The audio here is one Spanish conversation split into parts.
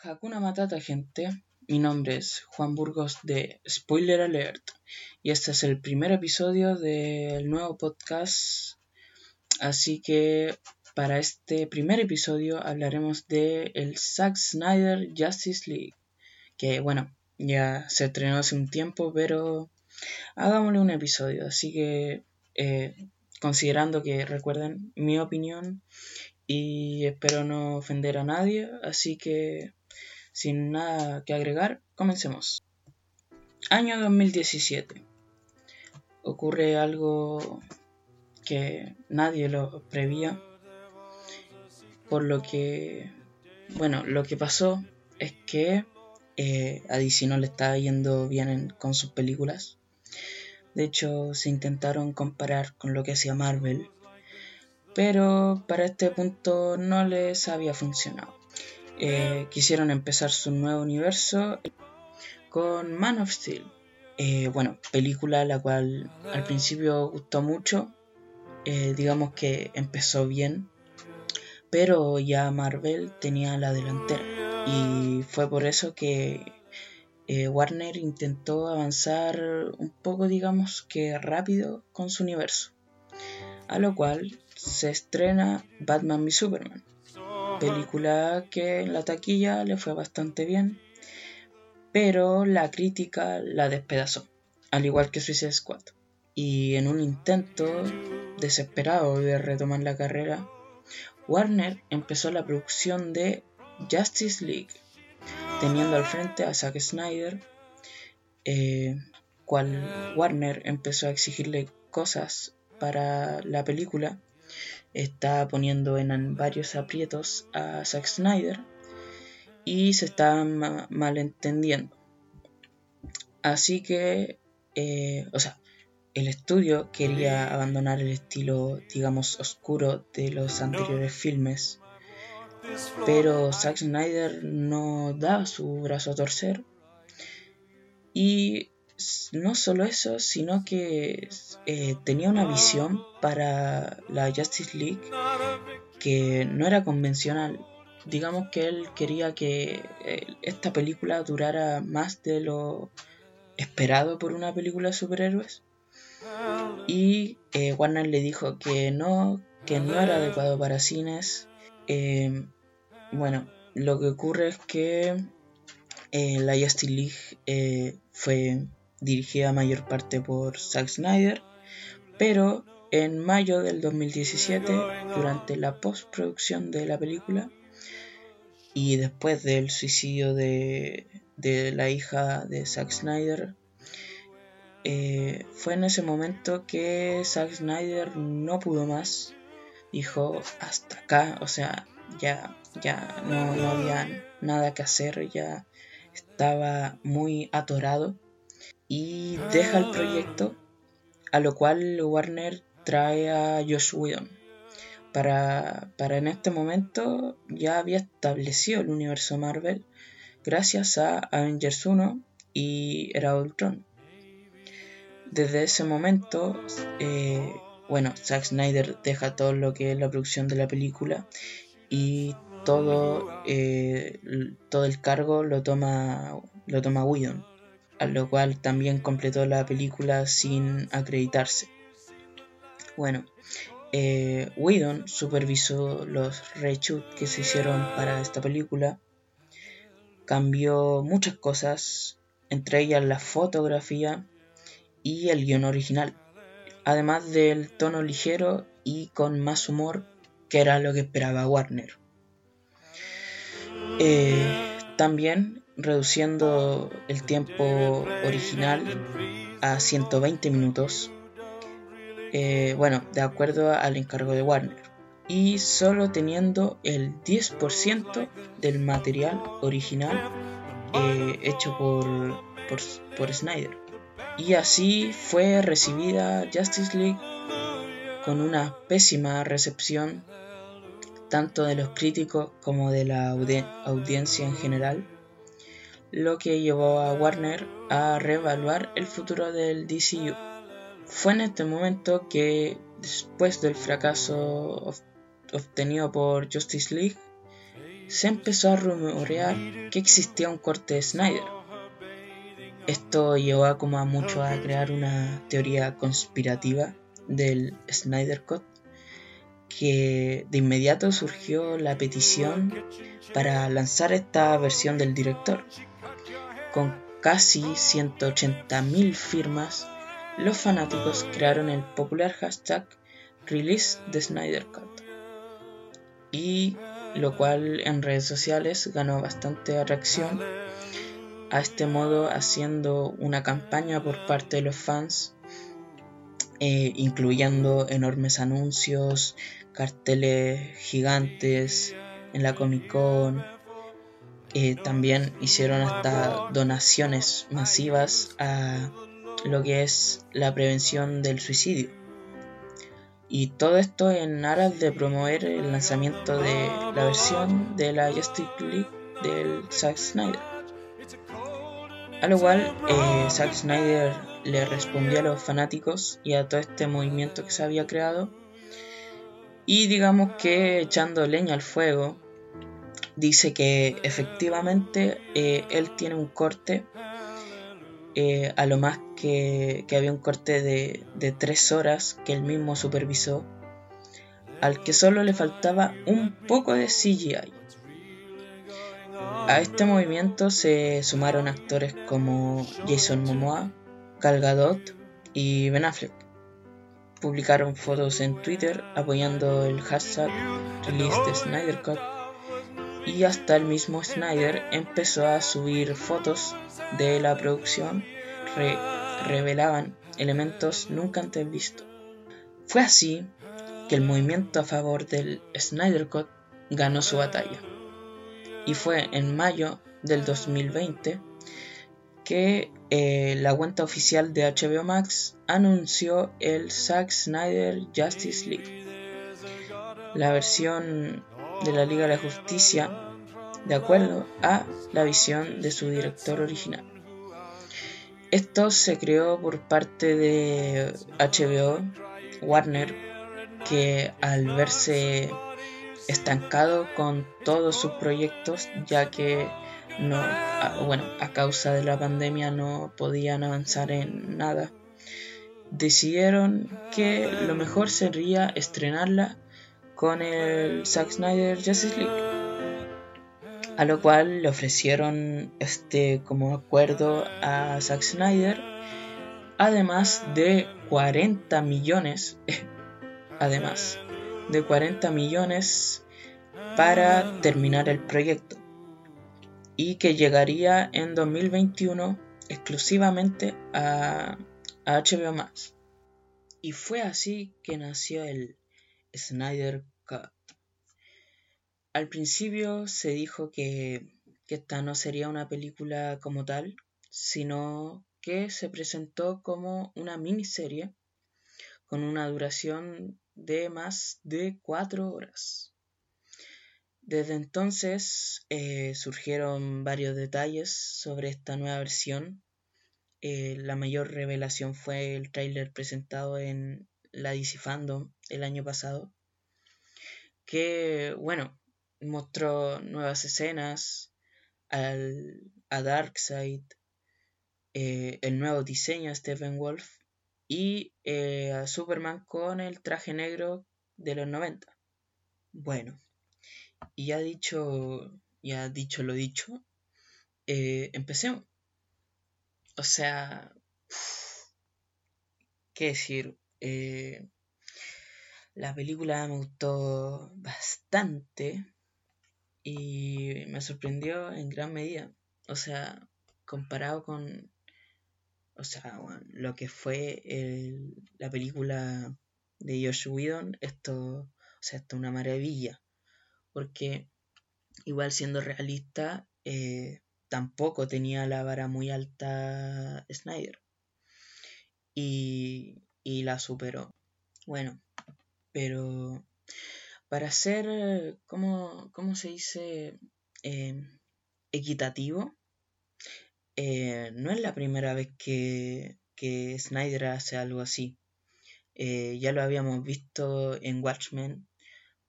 Hakuna Matata, gente. Mi nombre es Juan Burgos de Spoiler Alert y este es el primer episodio del nuevo podcast. Así que para este primer episodio hablaremos de el Zack Snyder Justice League, que bueno, ya se estrenó hace un tiempo, pero hagámosle un episodio. Así que eh, considerando que recuerden mi opinión y espero no ofender a nadie, así que sin nada que agregar, comencemos. Año 2017. Ocurre algo que nadie lo prevía, por lo que, bueno, lo que pasó es que eh, a DC no le estaba yendo bien con sus películas. De hecho, se intentaron comparar con lo que hacía Marvel, pero para este punto no les había funcionado. Eh, quisieron empezar su nuevo universo con Man of Steel. Eh, bueno, película la cual al principio gustó mucho, eh, digamos que empezó bien, pero ya Marvel tenía la delantera. Y fue por eso que Warner intentó avanzar un poco, digamos que rápido con su universo, a lo cual se estrena Batman v Superman película que en la taquilla le fue bastante bien, pero la crítica la despedazó, al igual que Suicide Squad. Y en un intento desesperado de retomar la carrera, Warner empezó la producción de Justice League, teniendo al frente a Zack Snyder, eh, cual Warner empezó a exigirle cosas para la película está poniendo en varios aprietos a Zack Snyder y se está malentendiendo. Así que, eh, o sea, el estudio quería abandonar el estilo, digamos, oscuro de los anteriores filmes, pero Zack Snyder no da su brazo a torcer y no solo eso, sino que eh, tenía una visión para la Justice League que no era convencional. Digamos que él quería que eh, esta película durara más de lo esperado por una película de superhéroes. Y eh, Warner le dijo que no, que no era adecuado para cines. bueno, lo que ocurre es que la Justice League fue dirigida mayor parte por Zack Snyder, pero en mayo del 2017, durante la postproducción de la película y después del suicidio de, la hija de Zack Snyder, eh, fue en ese momento que Zack Snyder no pudo más. Dijo hasta acá, o sea, ya, ya no, no había nada que hacer, ya estaba muy atorado y deja el proyecto, a lo cual Warner trae a Josh Whedon. Para, para en este momento ya había establecido el universo Marvel gracias a Avengers 1 y Era Ultron. Desde ese momento, eh, bueno, Zack Snyder deja todo lo que es la producción de la película y todo, eh, todo el cargo lo toma, lo toma Whedon a lo cual también completó la película sin acreditarse. Bueno, eh, Whedon supervisó los reshoots que se hicieron para esta película, cambió muchas cosas, entre ellas la fotografía y el guion original, además del tono ligero y con más humor que era lo que esperaba Warner. Eh, también reduciendo el tiempo original a 120 minutos, eh, bueno, de acuerdo al encargo de Warner, y solo teniendo el 10% del material original eh, hecho por, por, por Snyder. Y así fue recibida Justice League con una pésima recepción tanto de los críticos como de la audiencia en general lo que llevó a Warner a reevaluar el futuro del DCU. Fue en este momento que, después del fracaso obtenido por Justice League, se empezó a rumorear que existía un corte de Snyder. Esto llevó a a mucho a crear una teoría conspirativa del Snyder Cut, que de inmediato surgió la petición para lanzar esta versión del director. Con casi 180.000 firmas, los fanáticos crearon el popular hashtag Release the Snyder Cut. Y lo cual en redes sociales ganó bastante atracción. A este modo haciendo una campaña por parte de los fans, eh, incluyendo enormes anuncios, carteles gigantes en la Comic Con. Eh, también hicieron hasta donaciones masivas a lo que es la prevención del suicidio. Y todo esto en aras de promover el lanzamiento de la versión de la Justice League del Zack Snyder. A lo cual eh, Zack Snyder le respondió a los fanáticos y a todo este movimiento que se había creado. Y digamos que echando leña al fuego, dice que efectivamente eh, él tiene un corte eh, a lo más que, había un corte de, de tres horas que él mismo supervisó, al que solo le faltaba un poco de CGI. A este movimiento se sumaron actores como Jason Momoa, Gal Gadot y Ben Affleck. Publicaron fotos en Twitter apoyando el hashtag Release the Snyder Cut y hasta el mismo Snyder empezó a subir fotos de la producción revelaban elementos nunca antes vistos. Fue así que el movimiento a favor del Snyder Cut ganó su batalla. Y fue en mayo del 2020 que eh, la cuenta oficial de HBO Max anunció el Zack Snyder Justice League. La versión de la Liga de la Justicia de acuerdo a la visión de su director original. Esto se creó por parte de HBO, Warner, que al verse estancado con todos sus proyectos, ya que no, bueno, a causa de la pandemia no podían avanzar en nada, decidieron que lo mejor sería estrenarla con el Zack Snyder Justice League a lo cual le ofrecieron este como acuerdo a Zack Snyder, además de 40 millones, además de 40 millones para terminar el proyecto y que llegaría en 2021 exclusivamente a, HBO Max. Y fue así que nació el Snyder Cut. Al principio se dijo que, esta no sería una película como tal, sino que se presentó como una miniserie con una duración de más de cuatro horas. Desde entonces eh, surgieron varios detalles sobre esta nueva versión. Eh, la mayor revelación fue el tráiler presentado en la DC Fandom el año pasado, que bueno, mostró nuevas escenas al, a Darkseid, eh, el nuevo diseño de Stephen Wolf y a Superman con el traje negro de los 90. Bueno, y ya dicho, ya dicho lo dicho, eh, empecemos. O sea, qué decir, la película me gustó bastante y me sorprendió en gran medida. O sea, comparado con o sea, lo que fue la película de Josh Whedon, esto, o sea, esto es una maravilla. Porque igual siendo realista, eh, tampoco tenía la vara muy alta Snyder. Y, y la superó. Bueno, pero para ser, ¿cómo, se dice? Eh, equitativo. Eh, no es la primera vez que, Snyder hace algo así. Eh, ya lo habíamos visto en Watchmen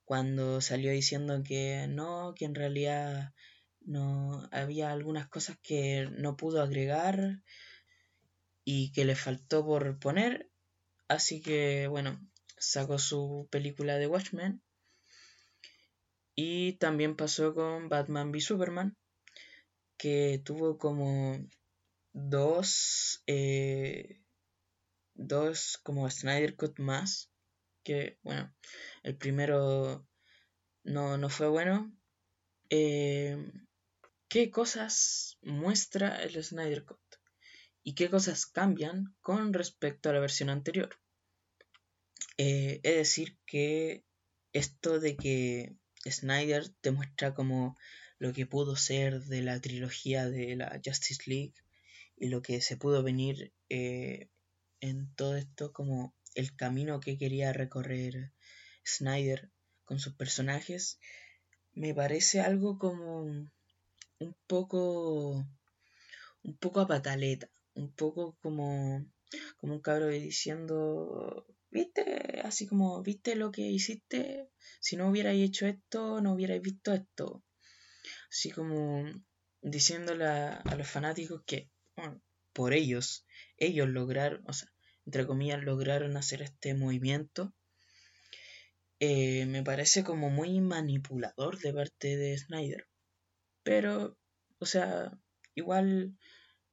cuando salió diciendo que no, que en realidad no había algunas cosas que no pudo agregar y que le faltó por poner. Así que bueno, sacó su película de Watchmen. Y también pasó con Batman v Superman, que tuvo como dos, eh, dos como Snyder Cut más, que bueno, el primero no, no fue bueno. Eh, ¿Qué cosas muestra el Snyder Cut? ¿Y qué cosas cambian con respecto a la versión anterior? Eh, es decir, que esto de que Snyder te muestra como lo que pudo ser de la trilogía de la Justice League y lo que se pudo venir eh, en todo esto como el camino que quería recorrer Snyder con sus personajes me parece algo como un poco un poco a pataleta un poco como como un cabro diciendo viste, así como, viste lo que hiciste, si no hubierais hecho esto, no hubierais visto esto. Así como diciéndole a, los fanáticos que, por ellos, ellos lograron, o sea, entre comillas, lograron hacer este movimiento. Eh, me parece como muy manipulador de parte de Snyder. Pero, o sea, igual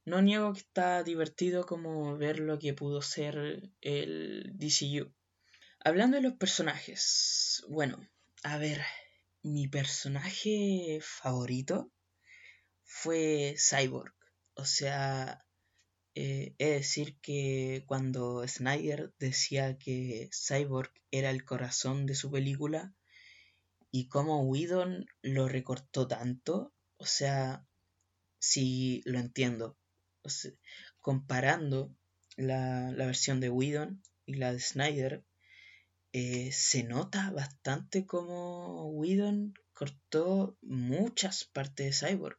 no niego que está divertido como ver lo que pudo ser el DCU. Hablando de los personajes, bueno, a ver, mi personaje favorito fue Cyborg. O sea, eh, es decir que cuando Snyder decía que Cyborg era el corazón de su película y cómo Whedon lo recortó tanto, o sea, sí lo entiendo comparando la, versión de Whedon y la de Snyder, eh, se nota bastante como Whedon cortó muchas partes de Cyborg.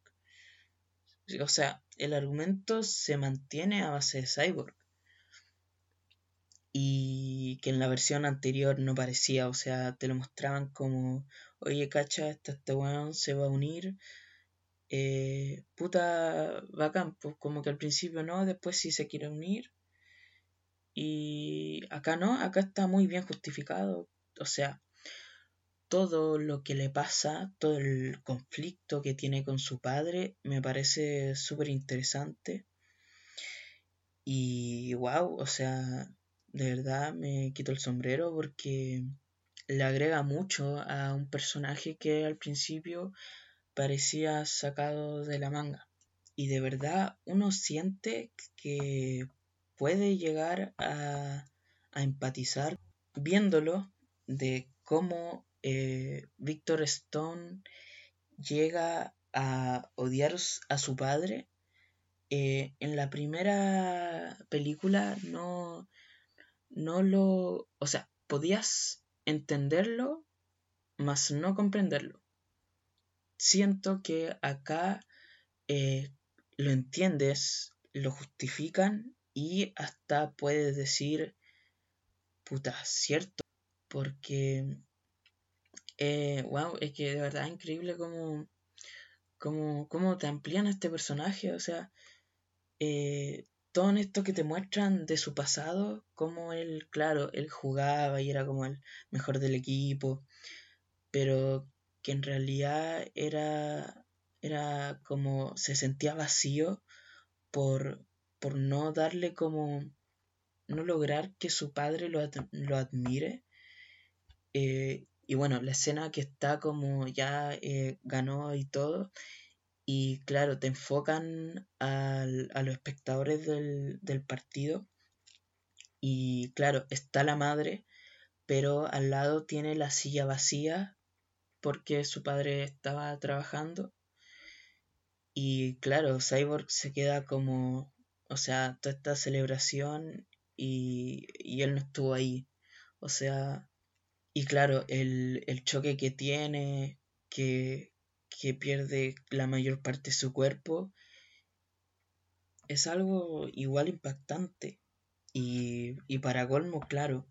O sea, el argumento se mantiene a base de Cyborg. Y que en la versión anterior no parecía, o sea, te lo mostraban como, oye, cacha, este, este weón se va a unir eh, puta bacán, pues como que al principio no, después sí se quiere unir. Y acá no, acá está muy bien justificado. O sea, todo lo que le pasa, todo el conflicto que tiene con su padre, me parece súper interesante. Y wow, o sea, de verdad me quito el sombrero porque le agrega mucho a un personaje que al principio parecía sacado de la manga. Y de verdad uno siente que puede llegar a, empatizar viéndolo de cómo eh, Victor Stone llega a odiar a su padre. Eh, en la primera película no, no lo... O sea, podías entenderlo, mas no comprenderlo siento que acá eh, lo entiendes, lo justifican y hasta puedes decir, puta, cierto, porque, eh, wow, es que de verdad es increíble cómo, cómo, cómo te amplían este personaje, o sea, eh, todo esto que te muestran de su pasado, como él, claro, él jugaba y era como el mejor del equipo, pero que en realidad era, era como se sentía vacío por, por no darle como, no lograr que su padre lo, lo admire. Eh, y bueno, la escena que está como ya eh, ganó y todo. Y claro, te enfocan al, a los espectadores del, del partido. Y claro, está la madre, pero al lado tiene la silla vacía porque su padre estaba trabajando. Y claro, Cyborg se queda como, o sea, toda esta celebración y, y él no estuvo ahí. O sea, y claro, el, el choque que tiene, que, que pierde la mayor parte de su cuerpo, es algo igual impactante. Y, y para colmo, claro,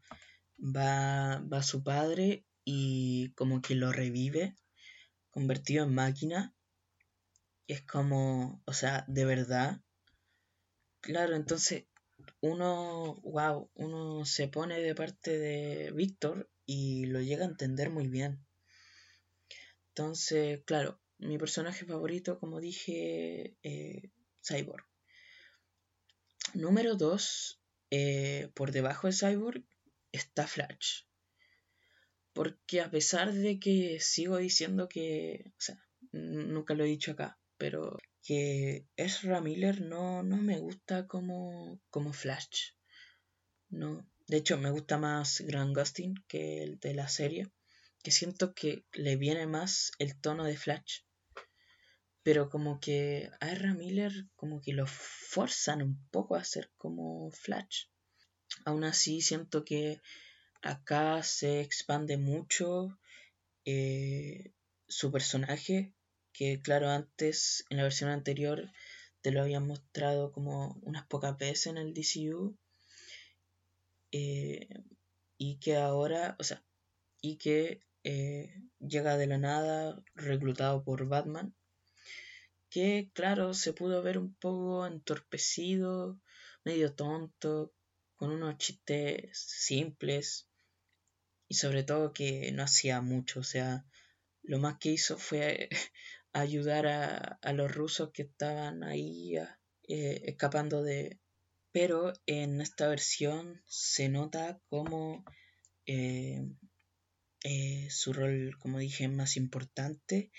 va, va su padre y como que lo revive, convertido en máquina. Y es como, o sea, de verdad. Claro, entonces uno, wow, uno se pone de parte de Víctor y lo llega a entender muy bien. Entonces, claro, mi personaje favorito, como dije, eh, Cyborg. Número 2, eh, por debajo de Cyborg, está Flash. Porque a pesar de que sigo diciendo que, o sea, nunca lo he dicho acá, pero que Ezra Miller no, no me gusta como, como Flash. No. De hecho, me gusta más Grant Gustin que el de la serie. Que siento que le viene más el tono de Flash. Pero como que a Ezra Miller como que lo forzan un poco a ser como Flash. Aún así siento que acá se expande mucho eh, su personaje que claro, antes en la versión anterior te lo habían mostrado como unas pocas veces en el DCU eh, y que ahora, o sea, y que eh, llega de la nada reclutado por Batman, que claro, se pudo ver un poco entorpecido, medio tonto, con unos chistes simples y sobre todo que no hacía mucho, o sea, lo más que hizo fue ayudar a, los rusos que estaban ahí eh, escapando de... Pero en esta versión se nota como eh, eh, su rol, como dije, más importante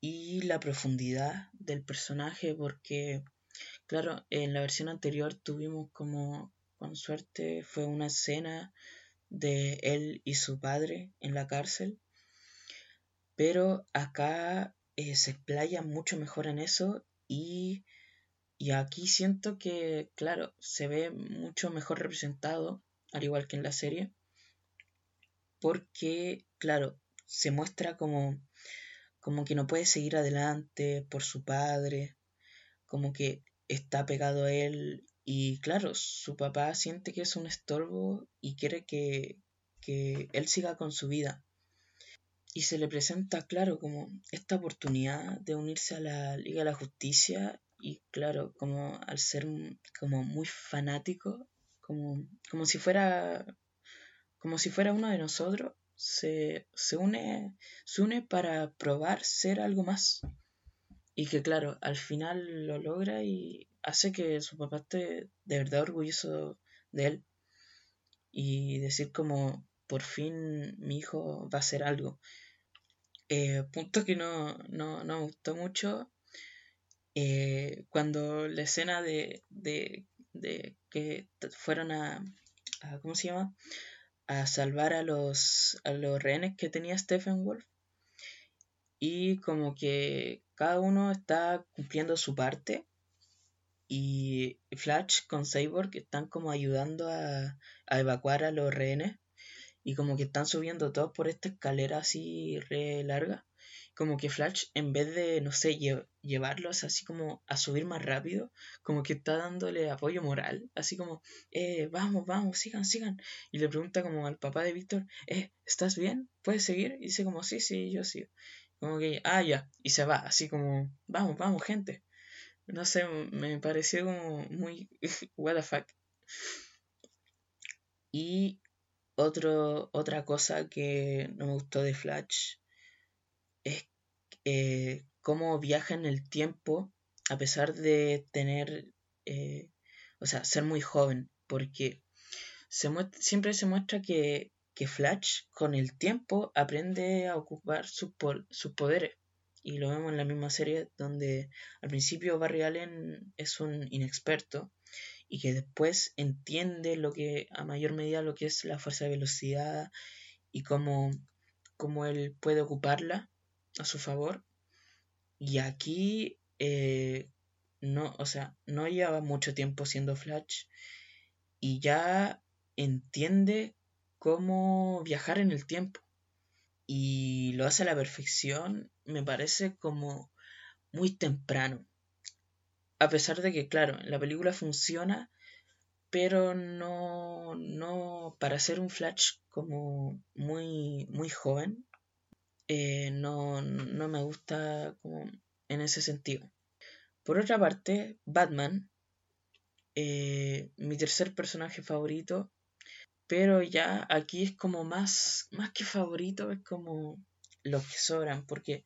y la profundidad del personaje porque, claro, en la versión anterior tuvimos como, con suerte, fue una escena de él y su padre en la cárcel pero acá eh, se explaya mucho mejor en eso y, y aquí siento que, claro, se ve mucho mejor representado, al igual que en la serie, porque, claro, se muestra como, como que no puede seguir adelante por su padre, como que está pegado a él y claro, su papá siente que es un estorbo y quiere que, que él siga con su vida. Y se le presenta, claro, como esta oportunidad de unirse a la Liga de la Justicia y, claro, como al ser como muy fanático, como, como si fuera como si fuera uno de nosotros, se, se, une, se une para probar ser algo más. Y que claro, al final lo logra y hace que su papá esté de verdad orgulloso de él. Y decir como, por fin mi hijo va a hacer algo. Eh, punto que no, no, no, me gustó mucho. Eh, cuando la escena de, de, que fueron a, a, ¿Cómo se llama? A salvar a los, a los rehenes que tenía Stephen Wolf. Y como que cada uno está cumpliendo su parte. Y Flash con Cyborg están como ayudando a, a evacuar a los rehenes y como que están subiendo todos por esta escalera así re larga. Como que Flash, en vez de, no sé, llevarlos así como a subir más rápido, como que está dándole apoyo moral, así como, eh, vamos, vamos, sigan, sigan. Y le pregunta como al papá de Víctor, eh, ¿estás bien? ¿Puedes seguir? Y dice como, sí, sí, yo sigo. Como que, ah, ya, y se va, así como, vamos, vamos, gente. No sé, me pareció como muy, what the fuck. Y otra cosa que no me gustó de Flash eh, cómo viaja en el tiempo a pesar de tener, eh, o sea, ser muy joven, porque siempre se muestra que, que, Flash con el tiempo aprende a ocupar sus poderes. Y lo vemos en la misma serie donde al principio Barry Allen es un inexperto y que después entiende lo que a mayor medida lo que es la fuerza de velocidad y cómo, cómo él puede ocuparla a su favor. Y aquí eh, no o sea no lleva mucho tiempo siendo Flash y ya entiende cómo viajar en el tiempo. Y lo hace a la perfección me parece como muy temprano. A pesar de que, claro, la película funciona pero no, no para ser un Flash como muy, muy joven, eh, no, no me gusta como en ese sentido. Por otra parte, Batman, eh, mi tercer personaje favorito, pero ya aquí es como más, más que favorito, es como los que sobran, porque,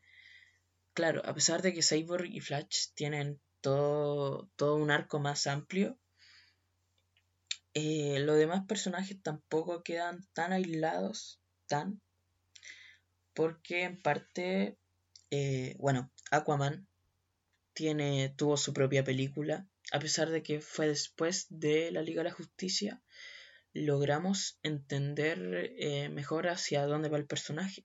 claro, a pesar de que Cyborg y Flash tienen todo, todo un arco más amplio, eh, los demás personajes tampoco quedan tan aislados, tan, porque en parte, eh, bueno, Aquaman tiene, tuvo su propia película, a pesar de que fue después de la Liga de la Justicia, logramos entender eh, mejor hacia dónde va el personaje.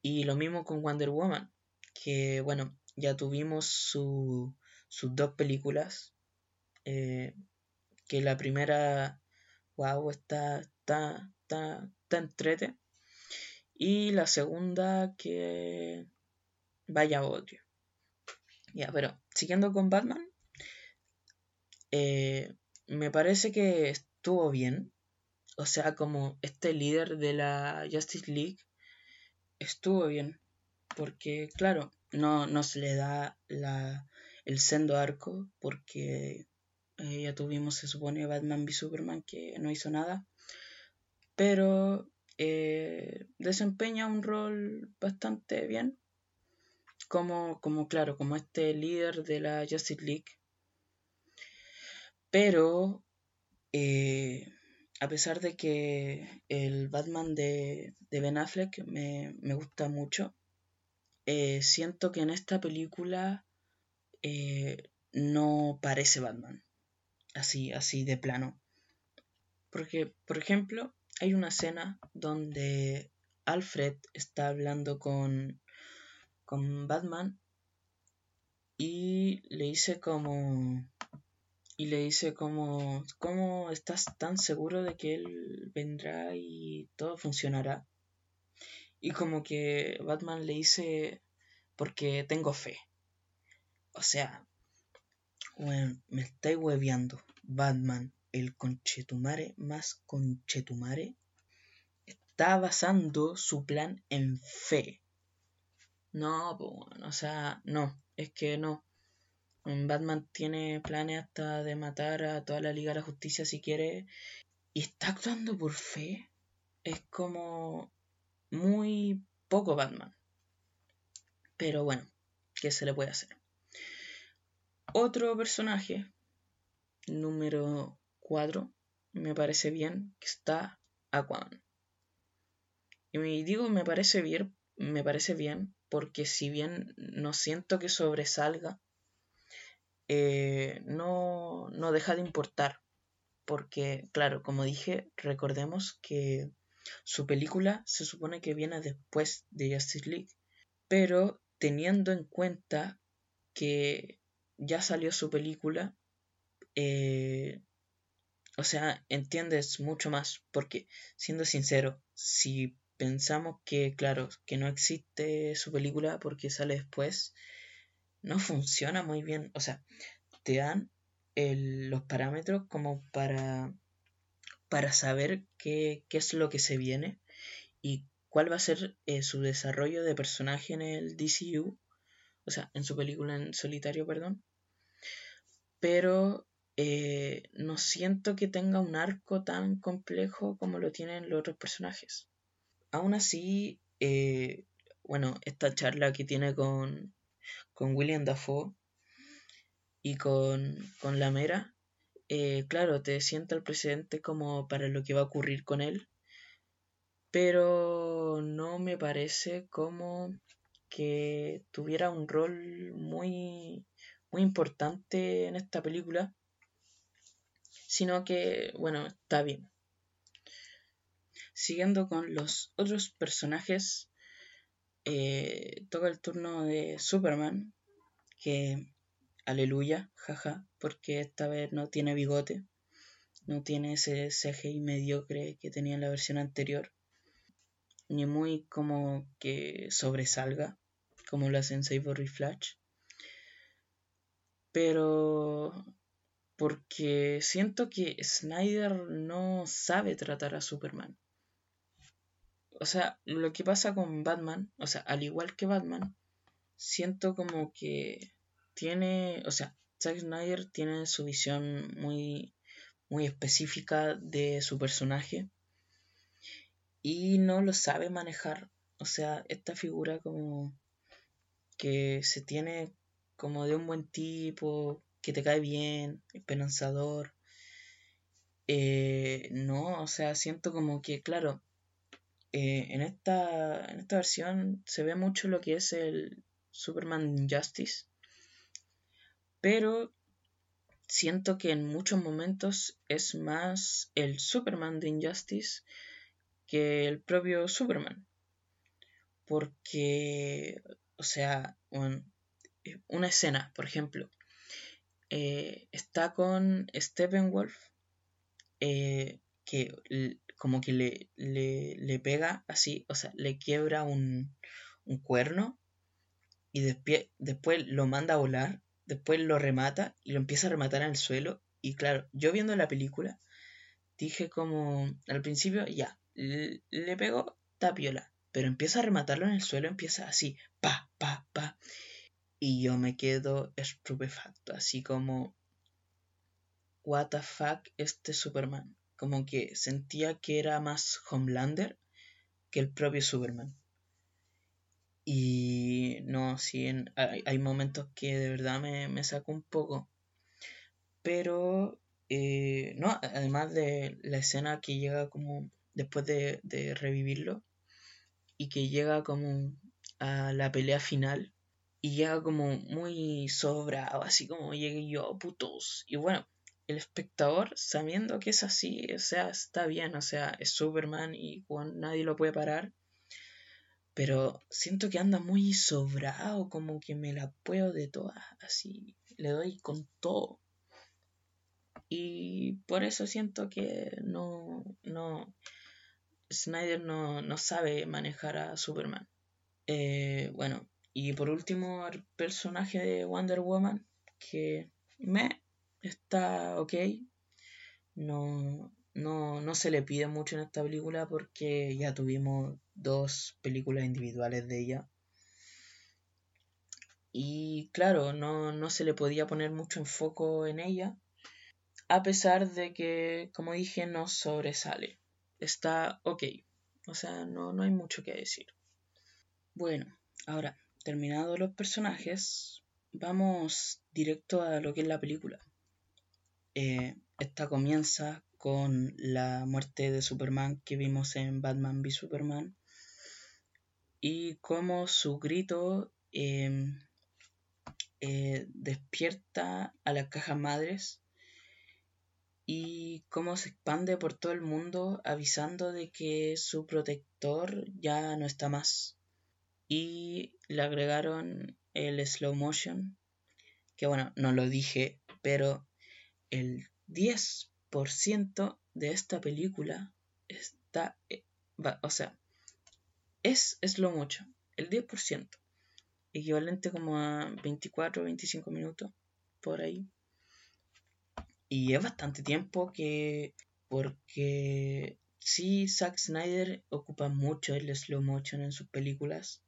Y lo mismo con Wonder Woman, que bueno, ya tuvimos sus dos películas, eh, que la primera, wow, está, está, está, está entrete, y la segunda que vaya odio. Ya, pero siguiendo con Batman, eh, me parece que estuvo bien. O sea, como este líder de la Justice League estuvo bien. Porque, claro, no, no se le da la, el sendo arco. Porque eh, ya tuvimos, se supone, Batman v Superman que no hizo nada. Pero eh, desempeña un rol bastante bien. Como, como, claro, como este líder de la Justice League. Pero eh, a pesar de que el Batman de, Ben Affleck me, gusta mucho, eh, siento que en esta película no parece Batman. Así, así de plano. Porque, por ejemplo, hay una escena donde Alfred está hablando con, con Batman y le dice como y le dice como, ¿cómo estás tan seguro de que él vendrá y todo funcionará? Y como que Batman le dice, porque tengo fe. O sea, me estáis hueveando. Batman, el conchetumare más conchetumare, está basando su plan en fe. No, pues, o sea, no, es que no. Batman tiene planes hasta de matar a toda la Liga de la Justicia si quiere. Y está actuando por fe. Es como muy poco Batman. Pero bueno, ¿qué se le puede hacer? Otro personaje, número 4, me parece bien, que está Aquaman. Y digo me parece bien, me parece bien, porque si bien no siento que sobresalga, eh, no, no deja de importar. Porque, claro, como dije, recordemos que su película se supone que viene después de Justice League. Pero teniendo en cuenta que ya salió su película, eh, o sea, entiendes mucho más. Porque, siendo sincero, si pensamos que, claro, que no existe su película porque sale después, no funciona muy bien. O sea, te dan los parámetros como para, para saber qué, es lo que se viene y cuál va a ser eh, su desarrollo de personaje en el DCU. O sea, en su película en solitario, perdón. Pero eh, no siento que tenga un arco tan complejo como lo tienen los otros personajes. Aún así, eh, bueno, esta charla que tiene con, con William Dafoe y con, con la Mera, eh, claro, te sienta el presidente como para lo que va a ocurrir con él, pero no me parece como que tuviera un rol muy, muy importante en esta película, sino que, bueno, está bien. Siguiendo con los otros personajes, eh, toca el turno de Superman, que aleluya, jaja, porque esta vez no tiene bigote, no tiene ese CGI mediocre que tenía en la versión anterior, ni muy como que sobresalga, como lo hacen Cyborg y Flash. Pero porque siento que Snyder no sabe tratar a Superman. O sea, lo que pasa con Batman, o sea, al igual que Batman, siento como que tiene, o sea, Zack Snyder tiene su visión muy, muy específica de su personaje y no lo sabe manejar. O sea, esta figura como que se tiene como de un buen tipo, que te cae bien, esperanzador. Eh, no, o sea, siento como que, claro, eh, en, esta, en esta versión se ve mucho lo que es el Superman Justice, pero siento que en muchos momentos es más el Superman de Injustice que el propio Superman. Porque, o sea, una escena, por ejemplo, eh, está con Steppenwolf, eh, que como que le, le, pega así, o sea, le quiebra un, un cuerno y después lo manda a volar, después lo remata y lo empieza a rematar en el suelo. Y claro, yo viendo la película, dije como al principio, ya, le, le pegó tapiola, pero empieza a rematarlo en el suelo, empieza así, pa, pa, pa. Y yo me quedo estupefacto, así como, what the fuck este Superman. Como que sentía que era más Homelander que el propio Superman. Y no, sí, hay, momentos que de verdad me, me saco un poco. Pero, eh, no, además de la escena que llega como después de, de revivirlo y que llega como a la pelea final y llega como muy sobrado, así como llegué yo, putos. Y bueno, el espectador, sabiendo que es así, o sea, está bien, o sea, es Superman y nadie lo puede parar. Pero siento que anda muy sobrado, como que me la puedo de todas, así, le doy con todo. Y por eso siento que no, no, Snyder no, no sabe manejar a Superman. Eh, bueno, y por último, el personaje de Wonder Woman, que me está ok. No, no, no se le pide mucho en esta película porque ya tuvimos dos películas individuales de ella. Y claro, no, no se le podía poner mucho enfoco en ella. A pesar de que, como dije, no sobresale. Está ok. O sea, no, no hay mucho que decir. Bueno, ahora, terminados los personajes, vamos directo a lo que es la película. Eh, esta comienza con la muerte de Superman que vimos en Batman v Superman y cómo su grito em, eh, despierta a las cajas madres y cómo se expande por todo el mundo avisando de que su protector ya no está más y le agregaron el slow motion, que bueno, no lo dije, pero el 10% de esta película está, eh, o sea, es slow motion, el 10%, equivalente como a 24 o 25 minutos por ahí. Y es bastante tiempo que, porque sí, Zack Snyder ocupa mucho el slow motion en sus películas,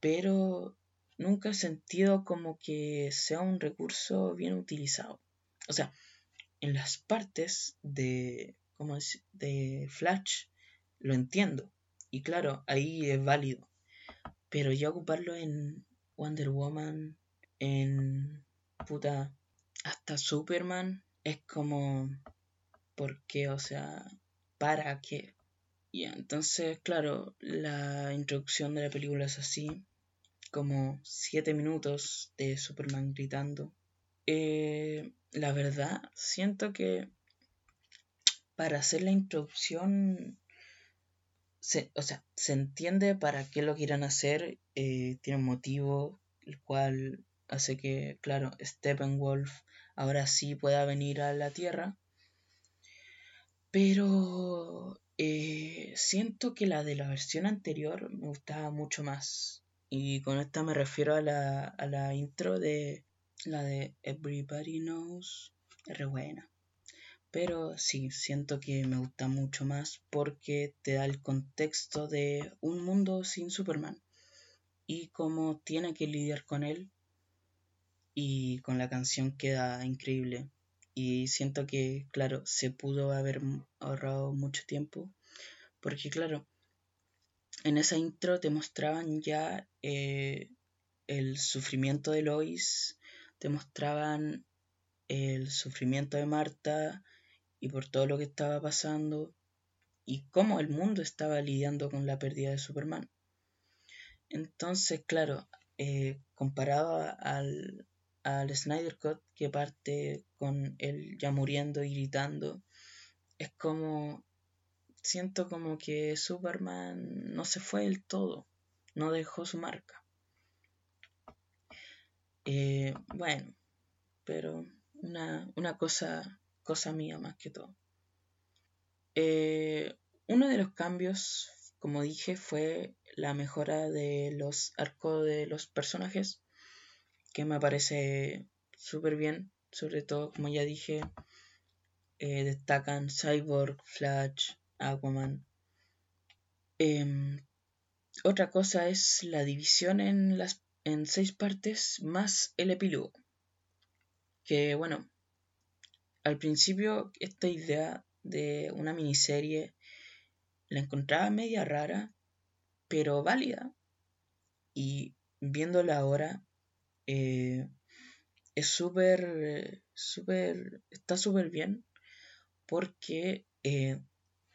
pero nunca he sentido como que sea un recurso bien utilizado. O sea, en las partes de, como de Flash lo entiendo. Y claro, ahí es válido. Pero ya ocuparlo en Wonder Woman, en puta, hasta Superman, es como, ¿por qué? O sea, ¿para qué? Ya, entonces, claro, la introducción de la película es así, como siete minutos de Superman gritando. Eh, la verdad, siento que para hacer la introducción, se, o sea, se entiende para qué lo quieran hacer, eh, tiene un motivo, el cual hace que, claro, Steppenwolf ahora sí pueda venir a la Tierra. Pero eh, siento que la de la versión anterior me gustaba mucho más. Y con esta me refiero a la, a la intro de la de Everybody Knows re buena. Pero sí, siento que me gusta mucho más porque te da el contexto de un mundo sin Superman y cómo tiene que lidiar con él. Y con la canción queda increíble. Y siento que, claro, se pudo haber ahorrado mucho tiempo. Porque, claro, en esa intro te mostraban ya eh, el sufrimiento de Lois, te mostraban el sufrimiento de Marta y por todo lo que estaba pasando y cómo el mundo estaba lidiando con la pérdida de Superman. Entonces, claro, eh, comparado al, al Snyder Cut que parte con él ya muriendo y gritando, es como siento como que Superman no se fue del todo, no dejó su marca. Eh, bueno, pero una, una, cosa, cosa mía más que todo. Eh, uno de los cambios, como dije, fue la mejora de los arcos de los personajes, que me parece súper bien, sobre todo, como ya dije, eh, destacan Cyborg, Flash, Aquaman. Em, otra cosa es la división en las en seis partes más el epílogo. Que bueno, al principio esta idea de una miniserie la encontraba media rara, pero válida. Y viéndola ahora, eh, es súper, súper, está súper bien porque eh,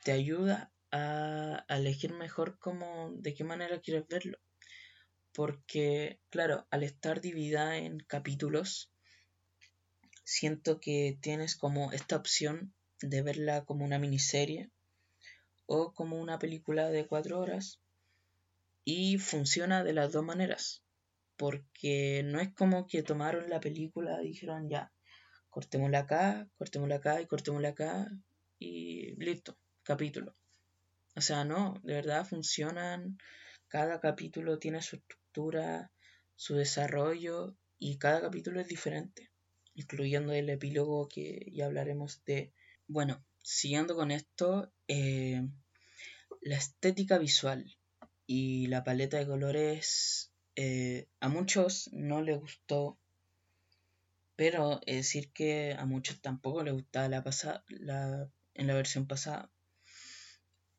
te ayuda a, a, elegir mejor cómo, de qué manera quieres verlo. Porque, claro, al estar dividida en capítulos, siento que tienes como esta opción de verla como una miniserie o como una película de cuatro horas y funciona de las dos maneras porque no es como que tomaron la película y dijeron ya cortémosla acá, cortémosla acá y cortémosla acá y listo, capítulo o sea no, de verdad funcionan cada capítulo tiene su su desarrollo y cada capítulo es diferente, incluyendo el epílogo que ya hablaremos de. Bueno, siguiendo con esto, eh, la estética visual y la paleta de colores eh, a muchos no les gustó, pero es decir que a muchos tampoco les gustaba la pasada, la, en la versión pasada.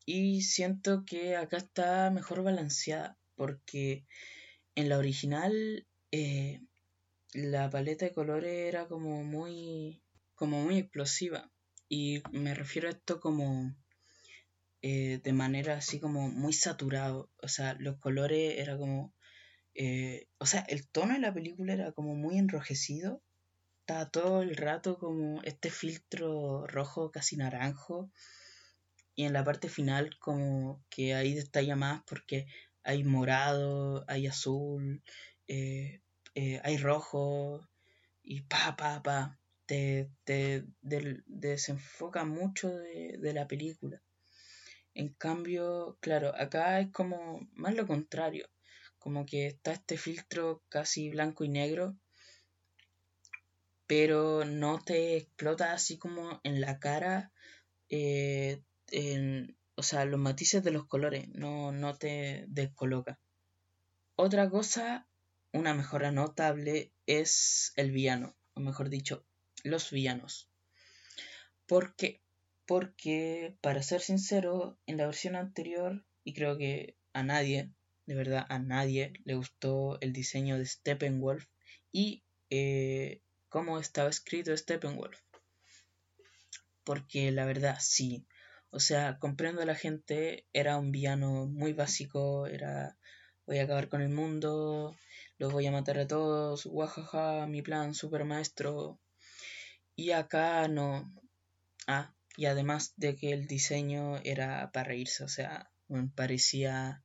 Y siento que acá está mejor balanceada porque en la original eh, la paleta de colores era como muy como muy explosiva y me refiero a esto como eh, de manera así como muy saturado o sea los colores era como eh, o sea el tono de la película era como muy enrojecido estaba todo el rato como este filtro rojo casi naranjo y en la parte final como que ahí destalla más porque hay morado, hay azul, eh, eh, hay rojo y pa, pa, pa. Te, te desenfoca mucho de, de, la película. En cambio, claro, acá es como más lo contrario, como que está este filtro casi blanco y negro, pero no te explota así como en la cara eh, en, o sea, los matices de los colores, no, no te descoloca. Otra cosa, una mejora notable, es el villano, o mejor dicho, los villanos. ¿Por qué? Porque, para ser sincero, en la versión anterior, y creo que a nadie, de verdad a nadie, le gustó el diseño de Steppenwolf y eh, cómo estaba escrito Steppenwolf. Porque la verdad, sí, o sea, comprendo a la gente, era un villano muy básico, era voy a acabar con el mundo, los voy a matar a todos, guajaja, mi plan super maestro. Y acá no. Ah, y además de que el diseño era para reírse, o sea, parecía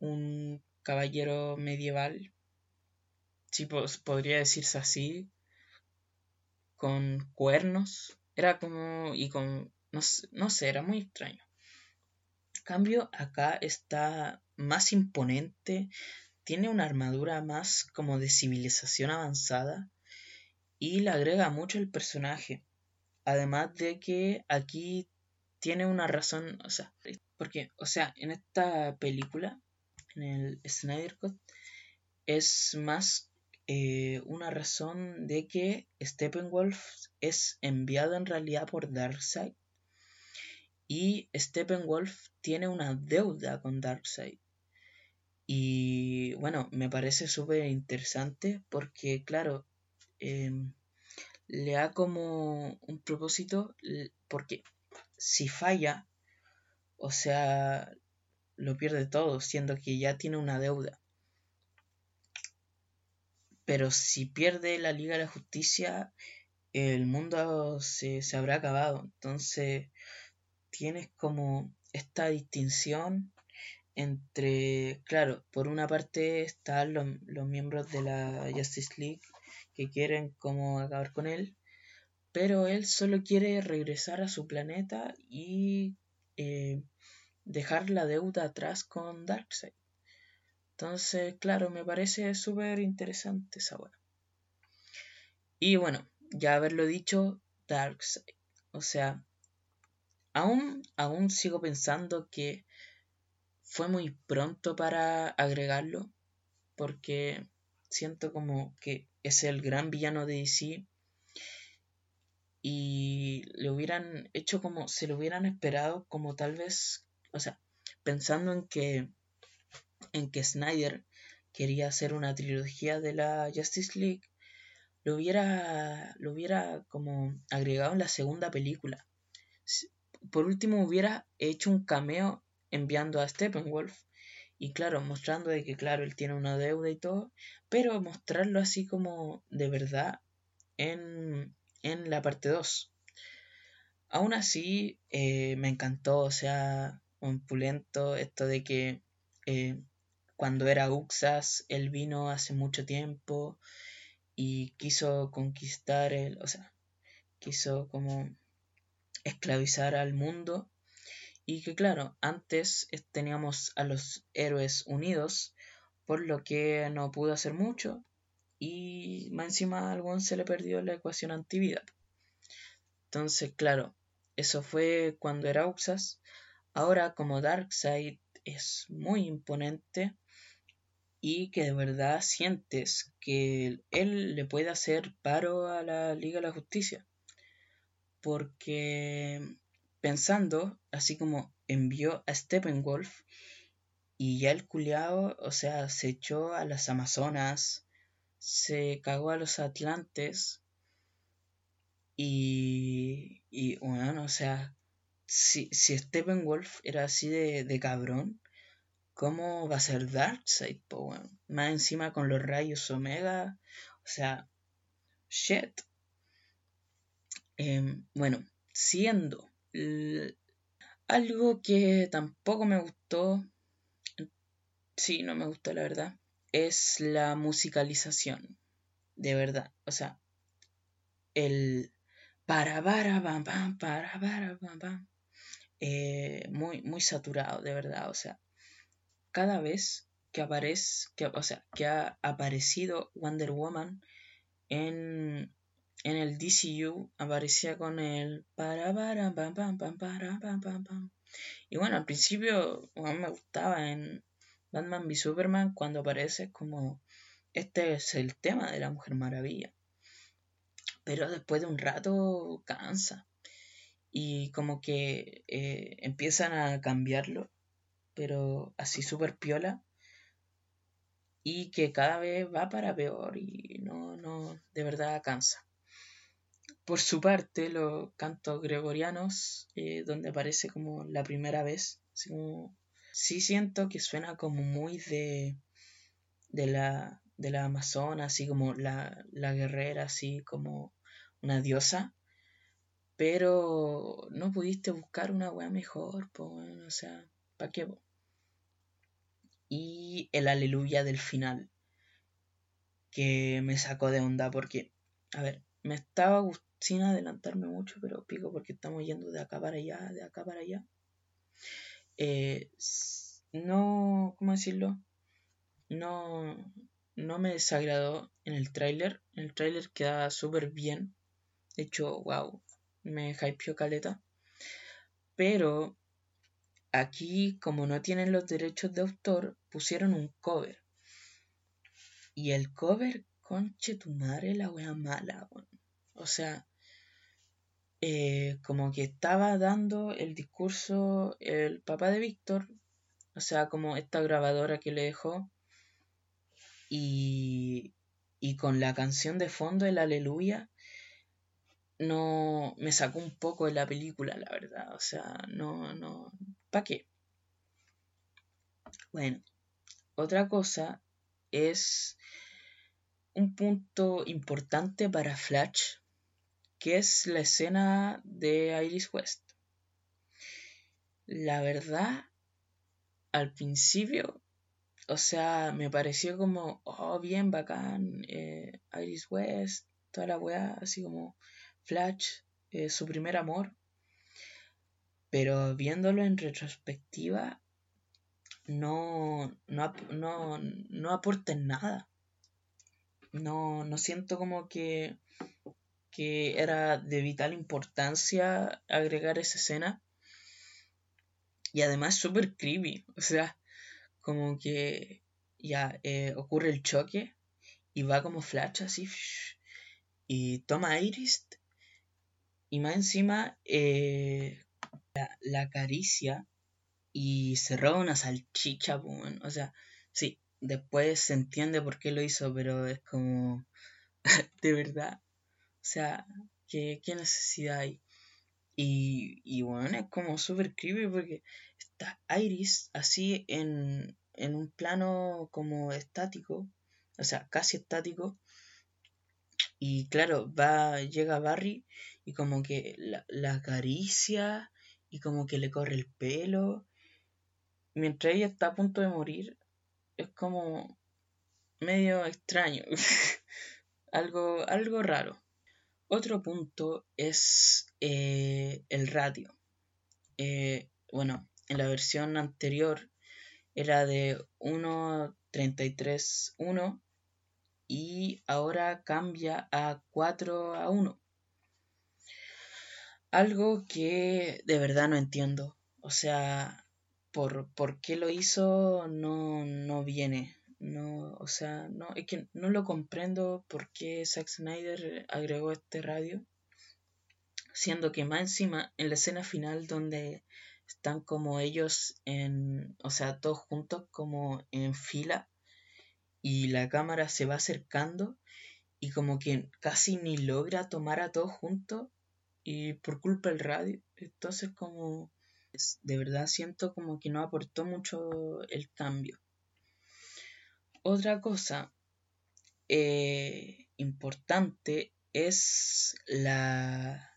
un caballero medieval, si pues, podría decirse así, con cuernos, era como, y con no, sé, era muy extraño. Cambio, acá está más imponente, tiene una armadura más como de civilización avanzada y le agrega mucho el personaje. Además de que aquí tiene una razón, o sea, porque, o sea, en esta película, en el Snyder Cut, es más eh, una razón de que Steppenwolf es enviado en realidad por Darkseid y Steppenwolf tiene una deuda con Darkseid. Y bueno, me parece súper interesante porque, claro, em, le da como un propósito, porque si falla, o sea, lo pierde todo, siendo que ya tiene una deuda. Pero si pierde la Liga de la Justicia, el mundo se, se habrá acabado. Entonces, tienes como esta distinción entre, claro, por una parte están los, miembros de la Justice League que quieren como acabar con él, pero él solo quiere regresar a su planeta y eh, dejar la deuda atrás con Darkseid. Entonces, claro, me parece súper interesante esa buena. Y bueno, ya haberlo dicho, Darkseid. O sea, aún, aún sigo pensando que fue muy pronto para agregarlo, porque siento como que es el gran villano de DC y le hubieran hecho como se lo hubieran esperado como tal vez, o sea, pensando en que en que Snyder quería hacer una trilogía de la Justice League, lo hubiera lo hubiera como agregado en la segunda película. Por último hubiera hecho un cameo enviando a Steppenwolf y claro, mostrando de que claro, él tiene una deuda y todo, pero mostrarlo así como de verdad en, en la parte 2. Aún así, eh, me encantó, o sea, un pulento esto de que eh, cuando era Uxas, él vino hace mucho tiempo y quiso conquistar el, o sea, quiso como esclavizar al mundo y que claro, antes teníamos a los héroes unidos, por lo que no pudo hacer mucho, y más encima a algún se le perdió la ecuación antivida. Entonces, claro, eso fue cuando era Uxas. Ahora, como Darkseid es muy imponente y que de verdad sientes que él le puede hacer paro a la Liga de la Justicia. Porque pensando, así como envió a Steppenwolf y ya el culiao, o sea, se echó a las Amazonas, se cagó a los Atlantes y, bueno, o sea, si, si Steppenwolf era así de, de cabrón, ¿cómo va a ser Darkseid? Más encima con los rayos Omega, o sea, shit. Em, bueno, siendo algo que tampoco me gustó, sí, no me gustó la verdad, es la musicalización. De verdad, o sea, el para para pam pam para para pam pam eh, muy muy saturado de verdad o sea cada vez que aparece que, o sea que ha aparecido Wonder Woman en en el DCU aparecía con el. Y bueno, al principio me gustaba en Batman v Superman cuando aparece como este es el tema de la Mujer Maravilla. Pero después de un rato cansa. Y como que eh, empiezan a cambiarlo, pero así súper piola. Y que cada vez va para peor y no, no, de verdad cansa. Por su parte, los cantos gregorianos, eh, donde aparece como la primera vez, sí siento que suena como muy de, de la, de la Amazona, así como la, la guerrera, así como una diosa, pero no pudiste buscar una weá mejor, pues, o sea, ¿para qué? Y el aleluya del final, que me sacó de onda, porque, a ver, me estaba sin adelantarme mucho, pero pico porque estamos yendo de acá para allá, de acá para allá. Eh, no, ¿cómo decirlo? No, no me desagradó en el tráiler. El tráiler queda súper bien. De hecho, wow, me hypeó caleta. Pero aquí, como no tienen los derechos de autor, pusieron un cover. Y el cover, conche tu madre, la wea mala, O sea, eh, como que estaba dando el discurso el papá de Víctor, o sea, como esta grabadora que le dejó, y, y con la canción de fondo, el aleluya, no me sacó un poco de la película, la verdad, o sea, no, no, ¿para qué? Bueno, otra cosa es un punto importante para Flash que es la escena de Iris West. La verdad, al principio, o sea, me pareció como, oh, bien bacán, eh, Iris West, toda la weá, así como Flash, eh, su primer amor. Pero viéndolo en retrospectiva, no, no, no, no aporten nada. No, no siento como que que era de vital importancia agregar esa escena. Y además súper creepy. O sea, como que ya eh, ocurre el choque y va como flash así. Y toma Iris. Y más encima eh, la, caricia y se roba una salchicha. O sea, sí, después se entiende por qué lo hizo, pero es como... de verdad o sea, ¿qué, necesidad hay? Y, y bueno, es como súper creepy porque está Iris así en, en un plano como estático, o sea, casi estático. Y claro, va, llega Barry y como que la, la, acaricia y como que le corre el pelo. Mientras ella está a punto de morir, es como medio extraño. algo, algo raro. Otro punto es eh, el radio. Eh, bueno, en la versión anterior era de 1.33.1 y ahora cambia a 4 a 1. Algo que de verdad no entiendo. O sea, por, por qué lo hizo no, no viene. No, o sea, no, es que no lo comprendo por qué Zack Snyder agregó este radio. Siendo que más encima, en la escena final donde están como ellos en, o sea, todos juntos como en fila y la cámara se va acercando y como que casi ni logra tomar a todos juntos y por culpa del radio. Entonces como de verdad siento como que no aportó mucho el cambio. Otra cosa eh, importante es la,